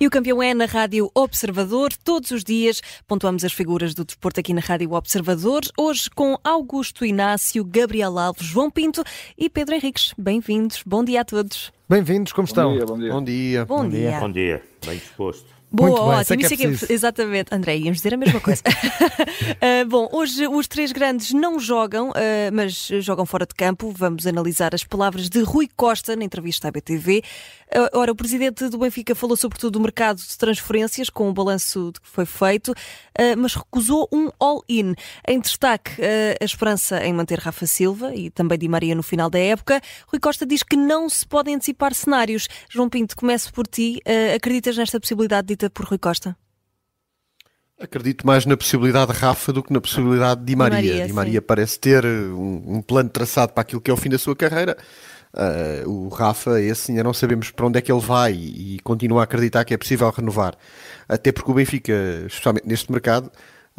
E o campeão é na Rádio Observador. Todos os dias pontuamos as figuras do desporto aqui na Rádio Observador. Hoje com Augusto Inácio, Gabriel Alves, João Pinto e Pedro Henriques. Bem-vindos. Bom dia a todos. Bem-vindos, como estão? Bom dia, bom dia. Bom, bom dia. Bom dia. Bem disposto. Boa, Muito bem, ótimo. isso é que é Isso é que é- exatamente. André, íamos dizer a mesma coisa. Ah, bom, hoje os três grandes não jogam, ah, mas jogam fora de campo. Vamos analisar as palavras de Rui Costa na entrevista à BTV. Ah, ora, o presidente do Benfica falou sobretudo do mercado de transferências, com o balanço que foi feito, ah, mas recusou um all-in. Em destaque, ah, a esperança em manter Rafa Silva e também Di Maria no final da época. Rui Costa diz que não se podem antecipar cenários. João Pinto, começo por ti. Acreditas nesta possibilidade dita por Rui Costa? Acredito mais na possibilidade de Rafa do que na possibilidade de Di Maria. Maria, Di Maria parece ter um, um plano traçado para aquilo que é o fim da sua carreira. Ah, o Rafa, esse ainda não sabemos para onde é que ele vai e, continua a acreditar que é possível renovar. Até porque o Benfica, especialmente neste mercado,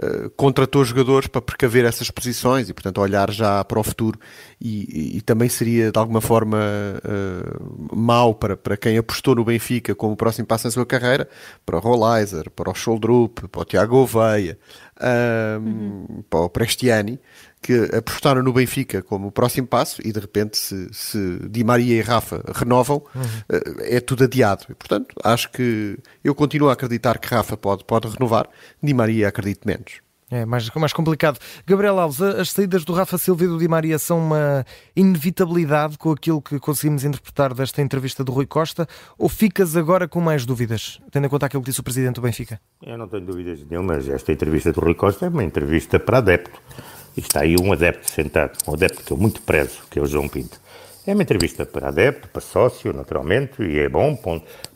ah, contratou jogadores para precaver essas posições e, portanto, olhar já para o futuro. E, e- e também seria, de alguma forma, ah, mau para, para quem apostou no Benfica como o próximo passo na sua carreira, para o Rolaiser, para o Scholdrup, para o Tiago Oveia, ah, para o Prestiani, que apostaram no Benfica como o próximo passo e de repente se, se Di Maria e Rafa renovam, eh, é tudo adiado. E, portanto, acho que eu continuo a acreditar que Rafa pode, pode renovar, Di Maria acredito menos. É mais, mais complicado. Gabriel Alves, as saídas do Rafa Silva e do Di Maria são uma inevitabilidade com aquilo que conseguimos interpretar desta entrevista do Rui Costa ou ficas agora com mais dúvidas, tendo em conta aquilo que disse o Presidente do Benfica? Eu não tenho dúvidas nenhumas. Esta entrevista do Rui Costa é uma entrevista para adepto. E está aí um adepto sentado, um adepto que eu muito prezo, que é o João Pinto. É uma entrevista para adepto, para sócio, naturalmente, e é bom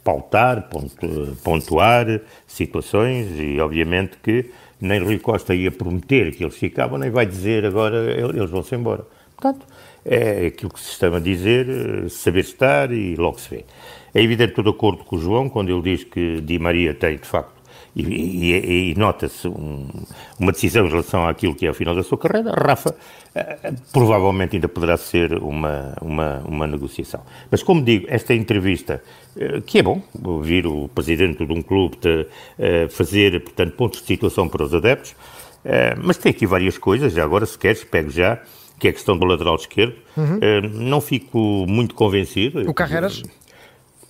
pautar, pontu- pontuar situações e, obviamente, que nem Rui Costa ia prometer que eles ficavam, nem vai dizer agora eles vão-se embora. Portanto, é aquilo que se estava a dizer, eh, saber estar e logo se vê. É evidente, estou de acordo com o João quando ele diz que Di Maria tem, de facto, e, e- e nota-se um- uma decisão em relação àquilo que é o final da sua carreira. Rafa, eh, provavelmente ainda poderá ser uma, uma, uma negociação. Mas, como digo, esta entrevista, eh, que é bom ouvir o presidente de um clube te, eh, fazer, portanto, pontos de situação para os adeptos, mas tem aqui várias coisas, já agora, se queres, pego já, que é a questão do lateral esquerdo. Eh, não fico muito convencido. O Carreras?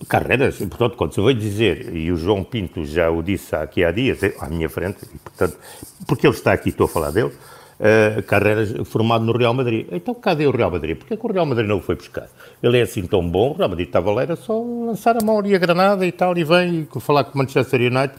Carreiras, e, portanto, quando se veio dizer, e o João Pinto já o disse aqui há dias, eh, à minha frente, e, portanto, porque ele está aqui, estou a falar dele, uh, Carreiras formado no Real Madrid. Então, cadê o Real Madrid? Porque é que o Real Madrid não o foi buscar? Ele é assim tão bom, o Real Madrid estava lá, era só lançar a mão ali a granada e tal, e vem e falar com o Manchester United.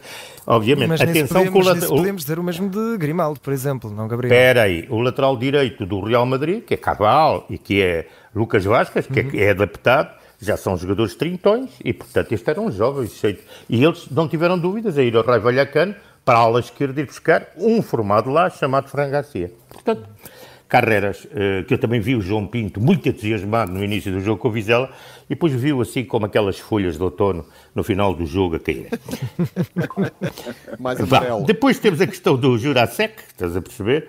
Obviamente, Mas atenção podemos, com o nisso late- o- podemos dizer o mesmo de Grimaldo, por exemplo, não Gabriel? Espera aí, o lateral direito do Real Madrid, que é Cabal e que é Lucas Vasquez, que é- é, adaptado, já são jogadores trintões e, portanto, estes eram jovens. E eles não tiveram dúvidas a ir ao Raio Vallecano para a ala esquerda ir buscar um formado lá chamado Fran Garcia. Portanto, Carreras, eh, que eu também vi o João Pinto muito entusiasmado no início do jogo com o Vizela e depois viu assim como aquelas folhas de outono no final do jogo a cair. Mais Vá. Depois temos a questão do Jurasek, estás a perceber?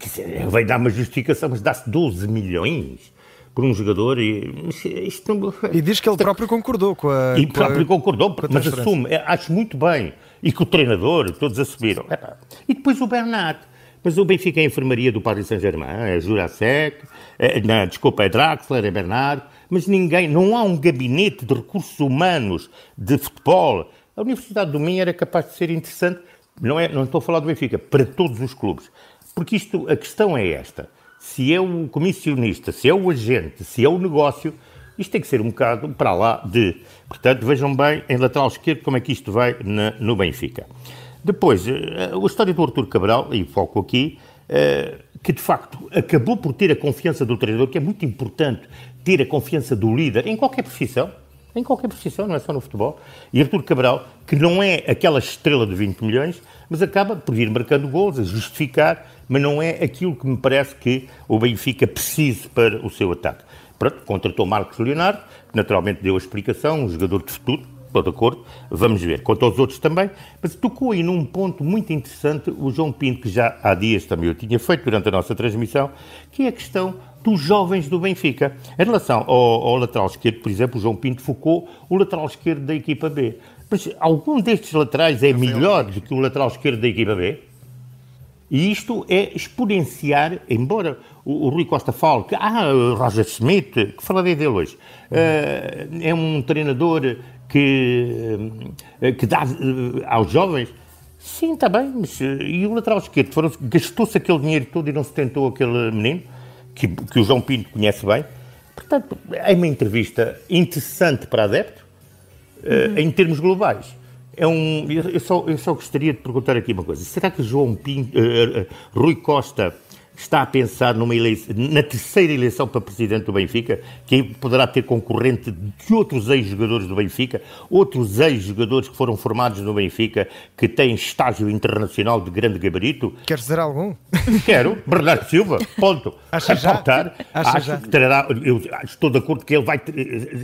Dizer, Vai dar uma justificação, mas dá-se 12 milhões por um jogador e isto não... E diz que ele próprio concordou com a. E com a- próprio concordou, a mas assume, é, acho muito bem. E que o treinador, todos assumiram. E depois o Bernat. Mas o Benfica é a enfermaria do Paris Saint-Germain, é Jurasek, é, não, desculpa, é Draxler, é Bernard, mas ninguém, não há um gabinete de recursos humanos de futebol. A Universidade do Minho era capaz de ser interessante, não, é, não estou a falar do Benfica, para todos os clubes. Porque isto, a questão é esta, se é o comissionista, se é o agente, se é o negócio, isto tem que ser um bocado para lá de. Portanto, vejam bem em lateral esquerdo como é que isto vai na- no Benfica. Depois, eh, a história do Artur Cabral, e foco aqui, eh, que de facto acabou por ter a confiança do treinador, que é muito importante ter a confiança do líder em qualquer profissão. Em qualquer profissão, não é só no futebol. E Artur Cabral, que não é aquela estrela de 20 milhões, mas acaba por ir marcando gols, a justificar, mas não é aquilo que me parece que o Benfica precise para o seu ataque. Pronto, contratou Marcos Leonardo, que naturalmente deu a explicação, um jogador de futuro, estou de acordo, vamos ver. Quanto aos outros também, mas tocou aí num ponto muito interessante o João Pinto, que já há dias também eu tinha feito durante a nossa transmissão, que é a questão dos jovens do Benfica. Em relação ao, ao lateral esquerdo, por exemplo, o João Pinto focou o lateral esquerdo da equipa B. Mas algum destes laterais é melhor do que o lateral esquerdo da equipa B? E isto é exponenciar, embora o, o Rui Costa fale que, ah, Roger Smith, que falarei dele hoje, uh, é um treinador que, uh, que dá uh, aos jovens. Sim, está bem, mas e o lateral esquerdo? Gastou-se aquele dinheiro todo e não se tentou aquele menino, que, que o João Pinto conhece bem. Portanto, é uma entrevista interessante para adepto, uhum. em termos globais. É um, eu, só, eu só gostaria de perguntar aqui uma coisa. Será que João Pinto, uh, uh, Rui Costa está a pensar numa eleição, na terceira eleição para presidente do Benfica, que poderá ter concorrente de outros ex-jogadores do Benfica, outros ex-jogadores que foram formados no Benfica, que têm estágio internacional de grande gabarito. Queres dizer algum? Quero. Bernardo Silva, ponto. Acha já? Faltar, Acha acho já? que trará, eu estou de acordo que ele vai,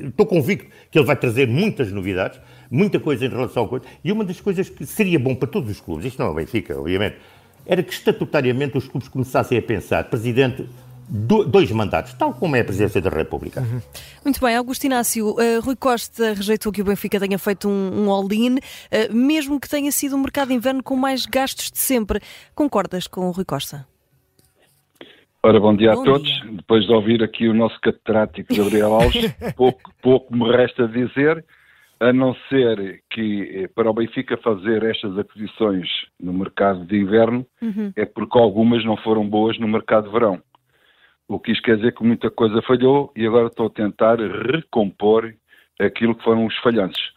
estou convicto que ele vai trazer muitas novidades, muita coisa em relação a coisa, e uma das coisas que seria bom para todos os clubes, isto não é o Benfica, obviamente, era que estatutariamente os clubes começassem a pensar, presidente, dois mandatos, tal como é a presidência da República. Uhum. Muito bem, Augusto Inácio, uh, Rui Costa rejeitou que o Benfica tenha feito um, um all-in, uh, mesmo que tenha sido um mercado de inverno com mais gastos de sempre. Concordas com o Rui Costa? Ora, bom dia bom a todos. Dia. Depois de ouvir aqui o nosso catedrático Gabriel Alves, pouco, pouco me resta dizer a não ser que eh, para o Benfica fazer estas aquisições no mercado de inverno uhum. é porque algumas não foram boas no mercado de verão. O que isto quer dizer que muita coisa falhou e agora estou a tentar recompor aquilo que foram os falhanços.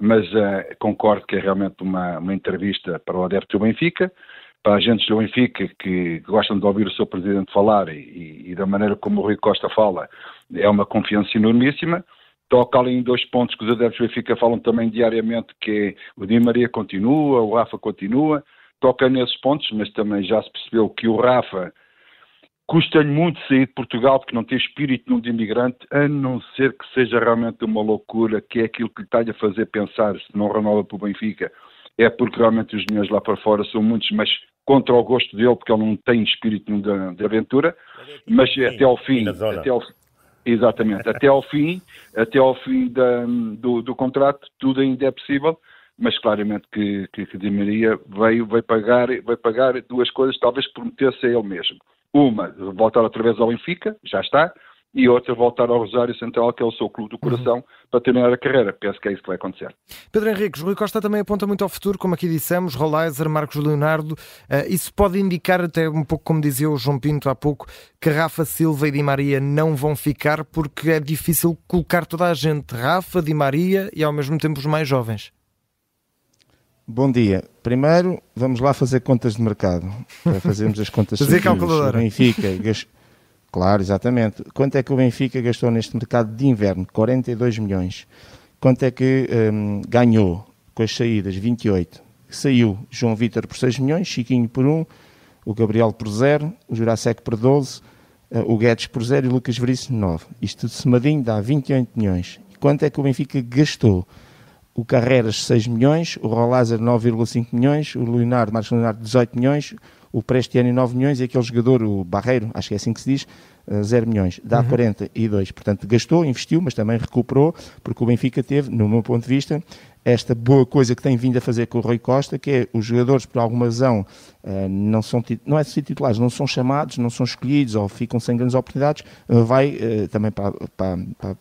Mas uh, concordo que é realmente uma, uma entrevista para o adepto do Benfica, para agentes do Benfica que gostam de ouvir o seu presidente falar e, e da maneira como o Rui Costa fala, é uma confiança enormíssima toca ali em dois pontos que os adeptos do Benfica falam também diariamente, que é o Di Maria continua, o Rafa continua, toca nesses pontos, mas também já se percebeu que o Rafa custa-lhe muito sair de Portugal porque não tem espírito de imigrante, a não ser que seja realmente uma loucura, que é aquilo que lhe está a fazer pensar se não renova para o Benfica, é porque realmente os dinheiros lá para fora são muitos, mas contra o gosto dele, porque ele não tem espírito de, de aventura, mas até ao fim, até ao, Exatamente. até ao fim, até ao fim da, do, do, contrato, tudo ainda é possível, mas claramente que, que, que Di Maria veio, veio, pagar, veio pagar duas coisas, talvez prometesse a ele mesmo. Uma, voltar outra vez ao Benfica, já está, e outra voltar ao Rosário Central, que é o seu clube do coração, uhum. para terminar a carreira. Penso que é isso que vai acontecer. Pedro Henriques, Rui Costa também aponta muito ao futuro, como aqui dissemos, Rolaiser, Marcos Leonardo. Uh, isso pode indicar, até um pouco como dizia o João Pinto há pouco, que Rafa Silva e Di Maria não vão ficar porque é difícil colocar toda a gente, Rafa, Di Maria e ao mesmo tempo os mais jovens. Bom dia. Primeiro, vamos lá fazer contas de mercado. Para fazermos as contas Fazer calculadora. Benfica, Claro, exatamente. Quanto é que o Benfica gastou neste mercado de inverno? 42 milhões. Quanto é que um, ganhou com as saídas? 28. Saiu João Vitor por 6 milhões, Chiquinho por 1, o Gabriel por 0, o Jurasek por 12, uh, o Guedes por 0 e o Lucas Veríssimo 9. Isto de somadinho dá 28 milhões. Quanto é que o Benfica gastou? O Carreras 6 milhões, o Rolázar 9,5 milhões, o Leonardo, Marcos Leonardo 18 milhões, o Prestiano 9 milhões e aquele jogador, o Barreiro, acho que é assim que se diz, 0 eh, milhões, dá uhum. 42. Portanto, gastou, investiu, mas também recuperou, porque o Benfica teve, no meu ponto de vista, esta boa coisa que tem vindo a fazer com o Rui Costa, que é os jogadores, por alguma razão, eh, não são não é ser titulares, não são chamados, não são escolhidos ou ficam sem grandes oportunidades, eh, vai também para, para,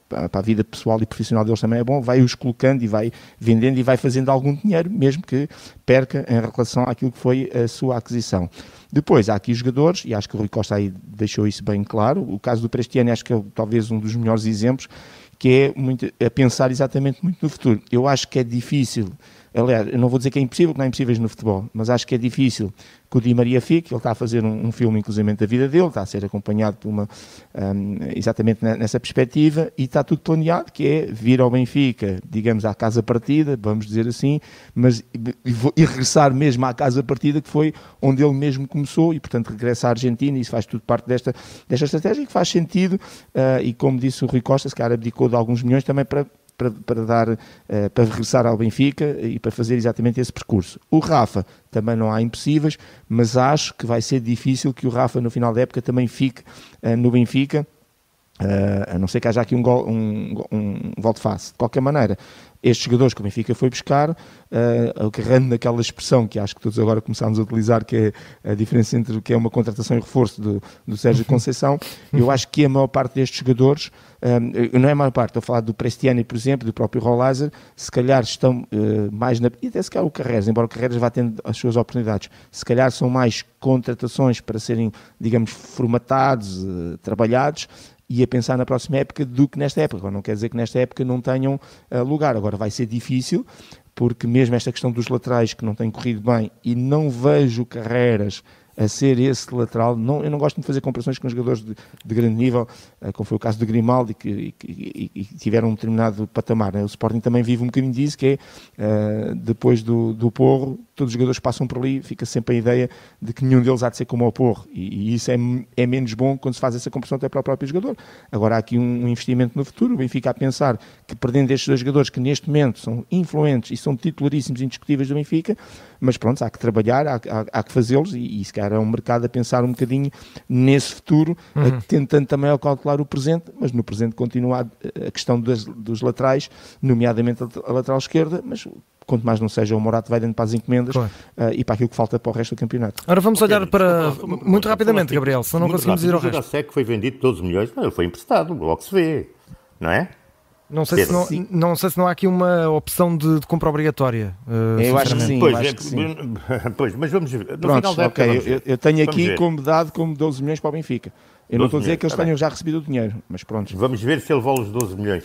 para, a vida pessoal e profissional deles também é bom, vai-os colocando e vai vendendo e vai fazendo algum dinheiro, mesmo que perca em relação àquilo que foi a sua aquisição. Depois, há aqui jogadores, e acho que o Rui Costa aí deixou isso bem claro, o caso do Prestiano acho que é talvez um dos melhores exemplos, que é muito, a pensar exatamente muito no futuro. Eu acho que é difícil Aliás, eu não vou dizer que é impossível, que não é impossível no futebol, mas acho que é difícil que o Di Maria fique. Ele está a fazer um, um filme, inclusive, da vida dele, está a ser acompanhado por uma, um, exatamente nessa perspectiva, e está tudo planeado, que é vir ao Benfica, digamos, à casa partida, vamos dizer assim, mas e, e regressar mesmo à casa partida, que foi onde ele mesmo começou, e, portanto, regressa à Argentina, e isso faz tudo parte desta, desta estratégia, que faz sentido, uh, e como disse o Rui Costa, se calhar abdicou de alguns milhões também para para, para, dar, uh, para regressar ao Benfica e para fazer exatamente esse percurso. O Rafa, também não há impossíveis, mas acho que vai ser difícil que o Rafa no final da época também fique uh, no Benfica Uh, a não ser que haja aqui um, gol, um, um, um volte face. De qualquer maneira, estes jogadores que o Benfica foi buscar, uh, agarrando naquela expressão que acho que todos agora começámos a utilizar, que é a diferença entre o que é uma contratação e reforço do, do Sérgio Conceição, eu acho que a maior parte destes jogadores, um, não é a maior parte, estou a falar do Prestiani, por exemplo, do próprio Rolaiser, se calhar estão uh, mais na. e até se calhar o Carreiras, embora o Carreiras vá tendo as suas oportunidades, se calhar são mais contratações para serem, digamos, formatados, trabalhados e a pensar na próxima época do que nesta época. Não quer dizer que nesta época não tenham uh, lugar. Agora vai ser difícil, porque mesmo esta questão dos laterais que não tem corrido bem e não vejo carreiras a ser esse lateral. Não, eu não gosto de fazer comparações com jogadores de, de grande nível, uh, como foi o caso de Grimaldi, que, que, e, e tiveram um determinado patamar. Né? O Sporting também vive um bocadinho disso, que é, uh, depois do, do Porro, todos os jogadores passam por ali, fica sempre a ideia de que nenhum deles há de ser como o Porro. E, e isso é, é, menos bom quando se faz essa comparação até para o próprio jogador. Agora há aqui um, um investimento no futuro. O Benfica a pensar que perdendo estes dois jogadores que neste momento são influentes e são titularíssimos indiscutíveis do Benfica, mas pronto, há que trabalhar, há, há, há que fazê-los e, e se calhar é um mercado a pensar um bocadinho nesse futuro, uhum. tentando também calcular o presente, mas no presente continua a, a questão das, dos laterais, nomeadamente a, a lateral esquerda, mas quanto mais não seja o Morato vai dando para as encomendas claro. uh, e para aquilo que falta para o resto do campeonato. Agora vamos okay, olhar para, muito rapidamente, Gabriel, senão não conseguimos ir ao resto. O que foi vendido todos os milhões, não, ele foi emprestado, logo se vê, não é? Não sei, se não, não sei se não há aqui uma opção de, de compra obrigatória. Uh, eu acho que sim. Pois, acho é, que sim. pois, mas vamos ver. No Pronto, final da época, okay, eu, eu, tenho aqui como dado como 12 milhões para o Benfica. Eu não estou a dizer que eles tá tenham já recebido o dinheiro, mas pronto. Vamos ver se ele vale os 12 milhões.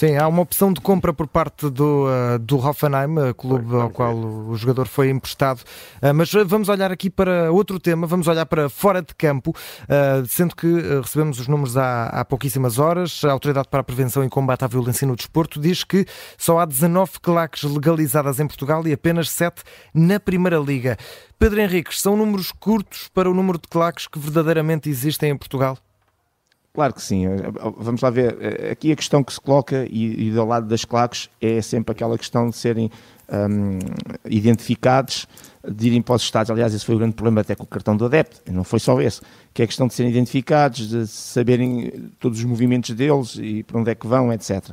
Sim, há uma opção de compra por parte do, uh, do Hoffenheim, clube pois, ao qual o jogador foi emprestado. Uh, mas vamos olhar aqui para outro tema, vamos olhar para fora de campo, uh, sendo que recebemos os números há, há pouquíssimas horas. A Autoridade para a Prevenção e Combate à Violência no Desporto diz que só há 19 claques legalizadas em Portugal e apenas 7 na Primeira Liga. Pedro Henriques, são números curtos para o número de claques que verdadeiramente existem em Portugal? Claro que sim. Vamos lá ver. Aqui a questão que se coloca, e, e do lado das claques, é sempre aquela questão de serem um, identificados, de irem para os Estados. Aliás, esse foi o grande problema até com o cartão do adepto. Não foi só esse. Que é a questão de serem identificados, de saberem todos os movimentos deles e para onde é que vão, etc.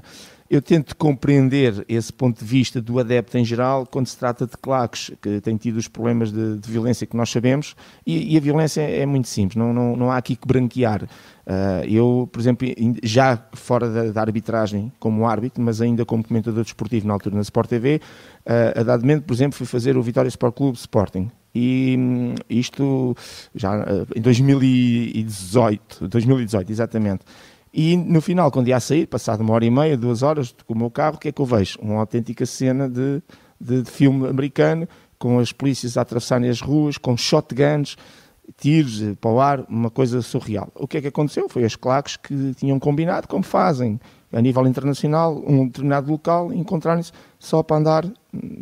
Eu tento compreender esse ponto de vista do adepto em geral quando se trata de claques que têm tido os problemas de, de violência que nós sabemos e, e, a violência é muito simples, não, não, não há aqui que branquear. Uh, eu, por exemplo, já fora da, da, arbitragem como árbitro, mas ainda como comentador desportivo na altura na Sport TV, uh, a dado momento, por exemplo, fui fazer o Vitória Sport Clube Sporting. E hum, isto já uh, em 2018, 2018, exatamente. E no final, quando ia a sair, passado uma hora e meia, duas horas com o meu carro, o que é que eu vejo? Uma autêntica cena de, de, de filme americano, com as polícias a atravessarem as ruas, com shotguns, tiros para o ar, uma coisa surreal. O que é que aconteceu? Foi as claques que tinham combinado, como fazem a nível internacional, um determinado local, encontrarem-se só para andar,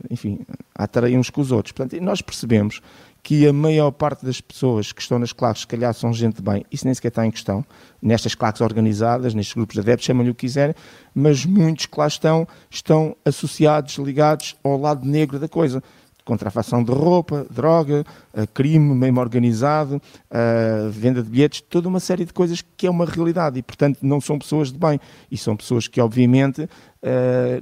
enfim, a tareia uns com os outros. Portanto, nós percebemos que a maior parte das pessoas que estão nas claques, se calhar, são gente bem, isso nem sequer está em questão, nestas claques organizadas, nestes grupos de adeptos, chamam-lhe o que quiserem, mas muitos que lá estão, estão associados, ligados ao lado negro da coisa. Contrafação de roupa, droga, crime mesmo organizado, venda de bilhetes, toda uma série de coisas que é uma realidade e, portanto, não são pessoas de bem. E são pessoas que, obviamente,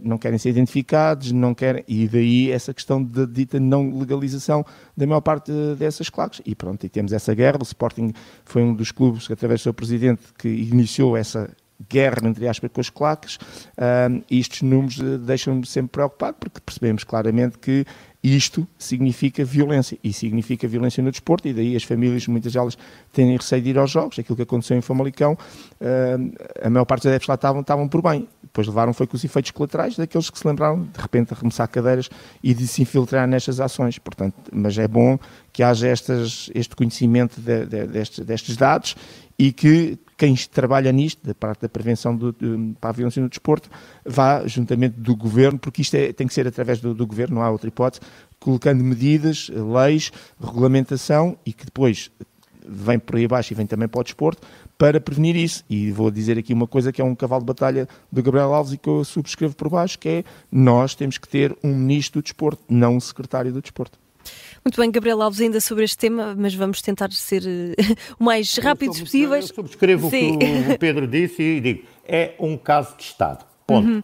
não querem ser identificados, não querem. E daí essa questão da dita não legalização da maior parte dessas claques. E pronto, e temos essa guerra. O Sporting foi um dos clubes, através do seu presidente, que iniciou essa guerra, entre aspas, com as claques, uh, e estes números deixam-me sempre preocupado, porque percebemos claramente que isto significa violência, e significa violência no desporto, e daí as famílias, muitas delas, têm receio de ir aos jogos. Aquilo que aconteceu em Famalicão, uh, a maior parte dos adeptos lá estavam, estavam por bem. Depois levaram foi com os efeitos colaterais daqueles que se lembraram, de repente, a remessar cadeiras e de se infiltrar nestas ações. Portanto, mas é bom que haja estas, este conhecimento de, de, destes, destes dados e que quem trabalha nisto, da parte da prevenção do, de, para a violência no desporto, vá juntamente do governo, porque isto é, tem que ser através do, do governo, não há outra hipótese, colocando medidas, leis, regulamentação e que depois vem por aí abaixo e vem também para o desporto para prevenir isso. E vou dizer aqui uma coisa que é um cavalo de batalha do Gabriel Alves e que eu subscrevo por baixo, que é nós temos que ter um ministro do desporto, não um secretário do desporto. Muito bem, Gabriel Alves, ainda sobre este tema, mas vamos tentar ser o mais rápidos possíveis. Eu subscrevo Sim. o que o Pedro disse e digo: é um caso de Estado. Ponto. Uhum.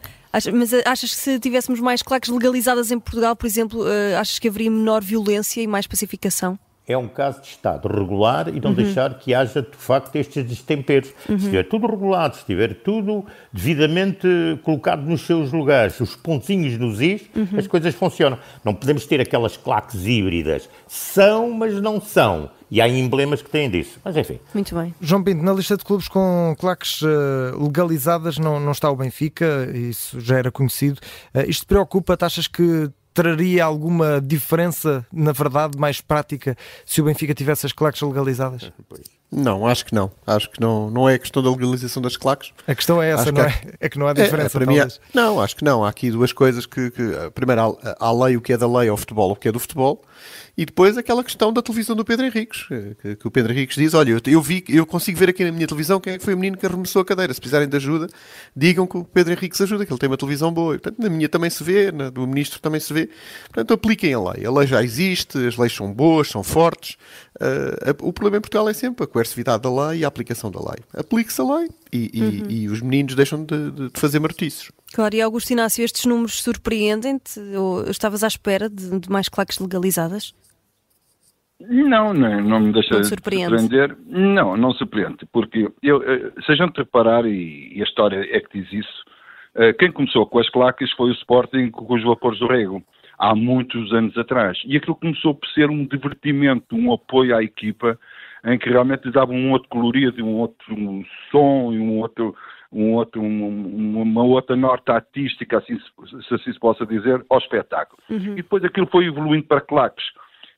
Mas achas que se tivéssemos mais claques legalizadas em Portugal, por exemplo, achas que haveria menor violência e mais pacificação? É um caso de Estado regular e não uhum. deixar que haja, de facto, estes destemperos. Uhum. Se estiver tudo regulado, se estiver tudo devidamente colocado nos seus lugares, os pontinhos nos is, uhum. as coisas funcionam. Não podemos ter aquelas claques híbridas. São, mas não são. E há emblemas que têm disso. Mas enfim. Muito bem. João Pinto, na lista de clubes com claques uh, legalizadas não, não está o Benfica, isso já era conhecido. Uh, isto preocupa-te? Achas que traria alguma diferença, na verdade, mais prática se o Benfica tivesse as claques legalizadas? Não, acho que não. Acho que não, não é a questão da legalização das claques. A questão é essa, acho não é? É que não há diferença. É, é, para mim, é- não, acho que não. Há aqui duas coisas que. que primeiro, há, há lei o que é da lei ao futebol, o que é do futebol. E depois aquela questão da televisão do Pedro Henriques, que, que o Pedro Henriques diz: Olha, eu, eu, vi, eu consigo ver aqui na minha televisão quem é que foi o menino que arremessou a cadeira. Se precisarem de ajuda, digam que o Pedro Henriques ajuda, que ele tem uma televisão boa. E, portanto, na minha também se vê, na do ministro também se vê. Portanto, apliquem a lei. A lei já existe, as leis são boas, são fortes. Uh, o problema em Portugal é sempre a coercividade da lei e a aplicação da lei. Aplique-se a lei e, e, uhum. e, os meninos deixam de, de, fazer martiços. Claro, e Augusto Inácio, estes números surpreendem-te? Ou estavas à espera de, de mais claques legalizadas? Não, não, não me deixa não surpreender. Não, não surpreende, porque eu, eh, se a gente reparar, e, e a história é que diz isso, eh, quem começou com as claques foi o Sporting com os vapores do Rego, há muitos anos atrás. E aquilo começou por ser um divertimento, um apoio à equipa, em que realmente dava um outro colorido, um outro som e um outro, um outro, um, uma outra nota artística, assim, se assim se possa dizer, ao espetáculo. Uhum. E depois aquilo foi evoluindo para claques.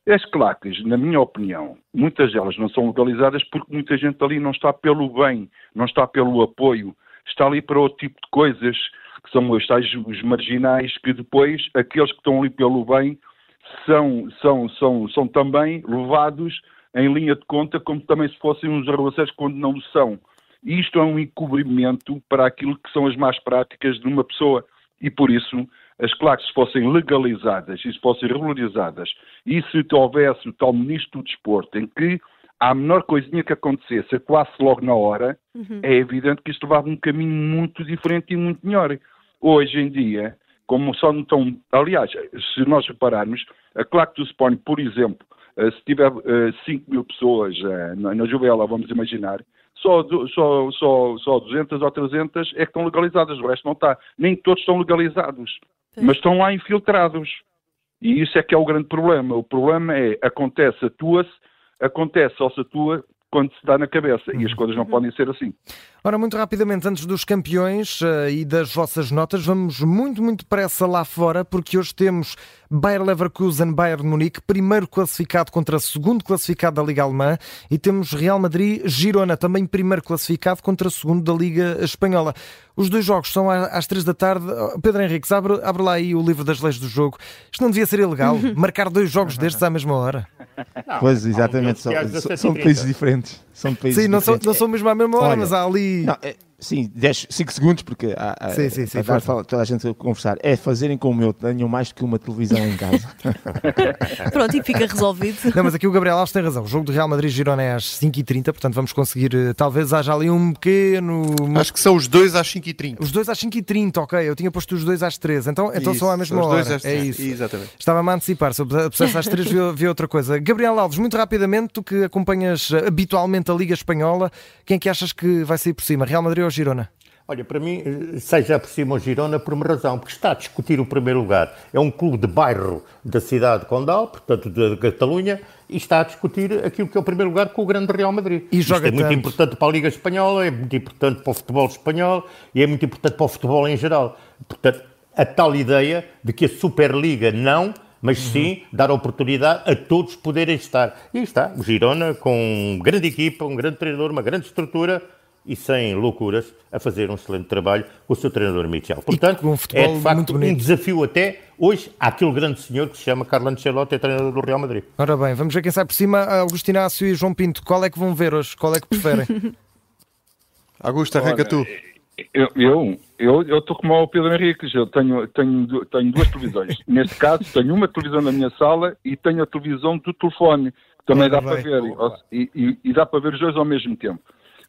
As claques, na minha opinião, muitas delas não são legalizadas porque muita gente ali não está pelo bem, não está pelo apoio, está ali para outro tipo de coisas, que são os tais os marginais, que depois aqueles que estão ali pelo bem são, são, são, são também levados em linha de conta como também se fossem uns arruaceiros quando não são. E isto é um encobrimento para aquilo que são as más práticas de uma pessoa. E por isso as claques fossem legalizadas e se fossem regularizadas e se houvesse o tal ministro do desporto em que a menor coisinha que acontecesse quase logo na hora, uhum. é evidente que isto levava um caminho muito diferente e muito melhor. Hoje em dia, como só não estão. Aliás, se nós repararmos, a claque do Spawn, por exemplo, se tiver 5 eh, mil pessoas eh, na Juvela, vamos imaginar, só, só, só, só 200 ou 300 é que estão legalizadas, o resto não está. Nem todos estão legalizados mas estão lá infiltrados. E isso é que é o grande problema. O problema é, acontece, atua-se, acontece ou se atua quando se dá na cabeça. E as coisas não podem ser assim. Ora, muito rapidamente, antes dos campeões uh, e das vossas notas, vamos muito, muito depressa lá fora, porque hoje temos Bayer Leverkusen, Bayern Munique, primeiro classificado contra segundo classificado da Liga Alemã, e temos Real Madrid, Girona, também primeiro classificado contra segundo da Liga Espanhola. Os dois jogos são às três da tarde. Oh, Pedro Henriques, abre, abre lá aí o livro das leis do jogo. Isto não devia ser ilegal, marcar dois jogos destes à mesma hora. Não, pois, exatamente, são, são países diferentes. São países Sim, não são, não são mesmo à mesma hora, Olha, mas há ali. Não, é, sim, 10, 5 segundos, porque há, há, sim, sim, sim, a dar toda a gente a conversar. É fazerem como eu, tenham mais do que uma televisão em casa. Pronto, e fica resolvido. Não, mas aqui o Gabriel Alves tem razão. O jogo do Real Madrid-Girona é às 5h30, portanto vamos conseguir. Eh, talvez haja ali um pequeno. Acho que são os dois às 5h30. Os dois às 5h30, ok. Eu tinha posto os dois às 3 Então, então são à mesma hora. é isso. Exatamente. Estava-me a antecipar. Se eu pusesse às 3 vi outra coisa. Gabriel Alves, muito rapidamente, tu que acompanhas eh, habitualmente a Liga Espanhola, quem é que achas que vai sair por cima? Real Madrid ou Girona? Olha, para mim, seja por cima o Girona por uma razão, porque está a discutir o primeiro lugar. É um clube de bairro da cidade de Condal, portanto, da Catalunha, e está a discutir aquilo que é o primeiro lugar com o grande Real Madrid. E joga Isto é muito importante para a Liga Espanhola, é muito importante para o futebol espanhol e é muito importante para o futebol em geral. Portanto, a tal ideia de que a Superliga não mas uhum. sim dar oportunidade a todos poderem estar. E está, o Girona, com uma grande equipa, um grande treinador, uma grande estrutura e sem loucuras, a fazer um excelente trabalho com o seu treinador Michel. Portanto, um é de facto um desafio até hoje àquele grande senhor que se chama Carlo Ancelotti, é treinador do Real Madrid. Ora bem, vamos ver quem sai por cima, Augusto Inácio e João Pinto. Qual é que vão ver hoje? Qual é que preferem? Augusto, arranca tu. Eu, eu, eu, eu estou como o Pedro Henrique, eu tenho, tenho, tenho duas televisões. Neste caso, tenho uma televisão na minha sala e tenho a televisão do telefone, que também dá para ver, e, e, e, dá para ver os dois ao mesmo tempo.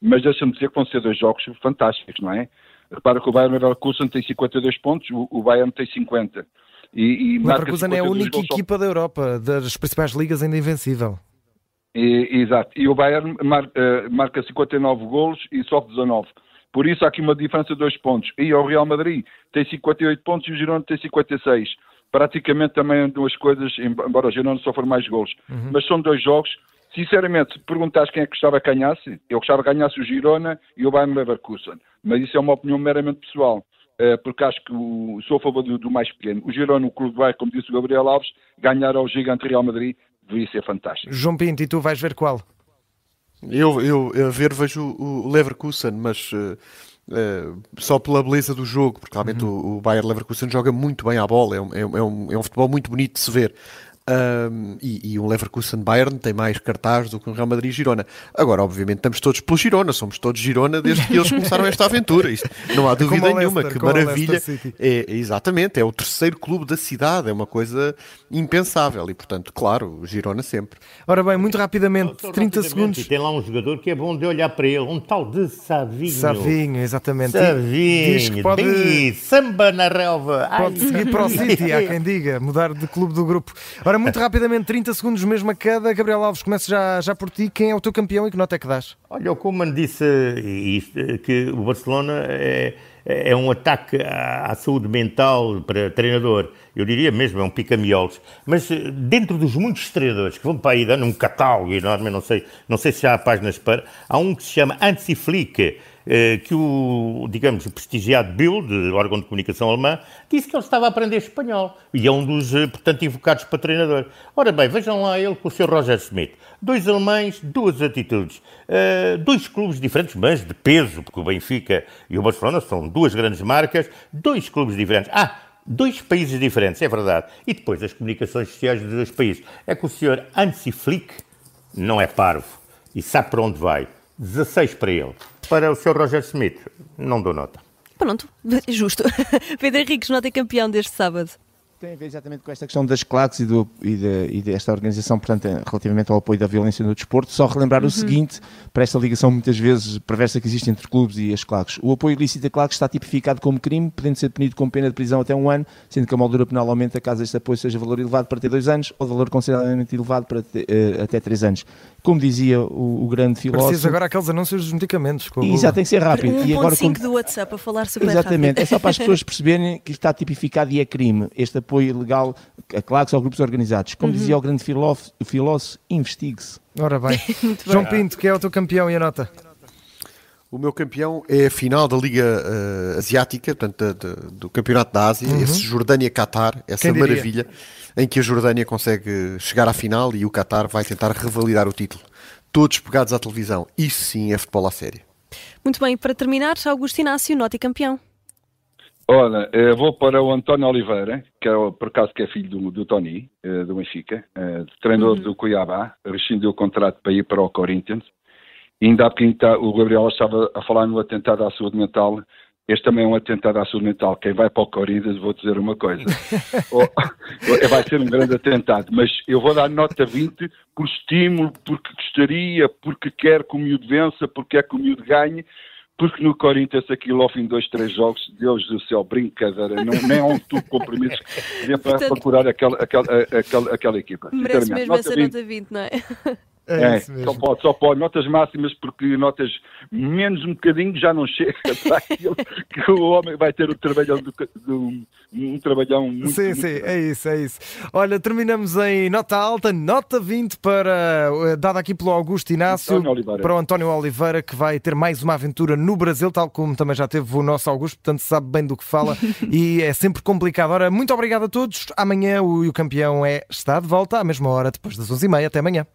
Mas deixa-me dizer que vão ser dois jogos fantásticos, não é? Repara que o Bayern Leverkusen tem 52 pontos, o, o Bayern tem 50. E, e o Leverkusen é a única equipa da Europa, das principais ligas ainda invencível. E, exato. E o Bayern mar, uh, marca 59 golos e sofre 19. Por isso há aqui uma diferença de dois pontos. E o Real Madrid tem 58 pontos e o Girona tem 56. Praticamente também duas coisas, embora o Girona sofra mais golos. Uhum. Mas são dois jogos. Sinceramente, se perguntares quem é que gostava que ganhasse, eu gostava que ganhasse o Girona e o Bayern Leverkusen. Mas isso é uma opinião meramente pessoal. Eh, porque acho que sou a favor do, do, mais pequeno. O Girona, o clube vai, como disse o Gabriel Alves, ganhar ao gigante Real Madrid, devia ser fantástico. João Pinto, e tu vais ver qual? Eu, eu, a ver vejo o Leverkusen, mas uh, uh, só pela beleza do jogo, porque realmente uhum. o, o Bayern Leverkusen joga muito bem à bola, é um, é, um, é um futebol muito bonito de se ver. Um, e, e, um Leverkusen Bayern tem mais cartaz do que um Real Madrid Girona. Agora, obviamente, estamos todos pelo Girona, somos todos Girona desde que eles começaram esta aventura. Isto, não há dúvida como nenhuma, Leicester, que maravilha. É, exatamente, é o terceiro clube da cidade, é uma coisa impensável e, portanto, claro, o Girona sempre. Ora bem, muito rapidamente, 30 rapidamente, segundos. E tem lá um jogador que é bom de olhar para ele, um tal de Savinho. Savinho, exatamente. Savinho, Diz que pode... samba na relva. Pode Ai, seguir para o City, há quem diga, mudar de clube do grupo. Ora, muito rapidamente, 30 segundos mesmo a cada. Gabriel Alves, começa já, já por ti. Quem é o teu campeão e que nota é que dás? Olha, o Koeman disse isto, que o Barcelona é, é um ataque à, à, saúde mental para treinador. Eu diria mesmo, é um pica-miolos. Mas eh, dentro dos muitos treinadores que vão para aí dando um catálogo enorme, não sei, não sei se há páginas para. Há um que se chama Ansi Flick eh, que o, digamos, prestigiado Bild, órgão de comunicação alemã, disse que ele estava a aprender espanhol e é um dos, eh, portanto, invocados para treinador. Ora bem, vejam lá ele com o seu Roger Smith. Dois alemães, duas atitudes. Uh, dois clubes diferentes, mas de peso, porque o Benfica e o Barcelona são duas grandes marcas, dois clubes diferentes. Ah, dois países diferentes, é verdade. E depois as comunicações sociais dos dois países. É que o senhor Hansi Flick não é parvo e sabe para onde vai. 16 para ele. Para o Sr. Roger Smith, não dou nota. Pronto, justo. Pedro Henriques, nota campeão deste sábado tem a ver exatamente com esta questão das claques e, do, e, de, e desta organização, portanto, relativamente ao apoio da violência no desporto. Só relembrar uhum. o seguinte, para esta ligação muitas vezes perversa que existe entre clubes e as claques. O apoio ilícito a claques está tipificado como crime, podendo ser punido com pena de prisão até um ano, sendo que a moldura penal aumenta caso este apoio seja valor elevado para ter dois anos ou valor consideravelmente elevado para ter, uh, até três anos. Como dizia o, o grande filósofo... Precisa agora aqueles anúncios dos medicamentos. E já tem que ser rápido. Um e agora, como... do WhatsApp a falar sobre Exatamente, é só para as pessoas perceberem que está tipificado e é crime este apoio ilegal a claques ou grupos organizados. Como uhum. dizia o grande filósofo, filósofo investigue-se. Ora bem. João Pinto, que é o teu campeão e a nota? O meu campeão é a final da Liga uh, Asiática, portanto, da, da, do Campeonato da Ásia, uhum. esse Jordânia-Qatar, essa maravilha, em que a Jordânia consegue chegar à final e o Qatar vai tentar revalidar o título. Todos pegados à televisão. Isso sim é futebol à série. Muito bem, para terminar, Augusto Inácio, nota e campeão. Olha, eu vou para o António Oliveira, que é por acaso que é filho do, do Tony, eh, do Benfica, eh, treinador uhum. do Cuiabá, rescindiu o contrato para ir para o Corinthians. E ainda há bocadinho o Gabriel estava a falar no atentado à saúde mental. Este também é um atentado à saúde mental. Quem vai para o Corinthians, vou dizer uma coisa. ou, vai ser um grande atentado. Mas eu vou dar nota 20 por estímulo, porque gostaria, porque quer que o miúdo vença, porque é que o miúdo ganhe porque no Corinthians aquilo ao fim de dois, três jogos, Deus do céu, brincadeira, não, nem há um tubo comprimidos para, Portanto, para curar aquela, aquela, aquela, aquela equipa. Merece mesmo essa 20, nota 20, não é? É, é só pode, só pode. Notas máximas, porque notas menos um bocadinho já não chega para aquilo que o homem vai ter o trabalhão do, do um trabalhão muito. Sim, muito sim, é isso, é isso. Olha, terminamos em nota alta, nota 20 para, eh, dada aqui pelo Augusto Inácio, para o António Oliveira, que vai ter mais uma aventura no Brasil, tal como também já teve o nosso Augusto, portanto sabe bem do que fala e é sempre complicado. Ora, muito obrigado a todos. Amanhã o, o campeão é, está de volta à mesma hora, depois das 11h30. Até amanhã.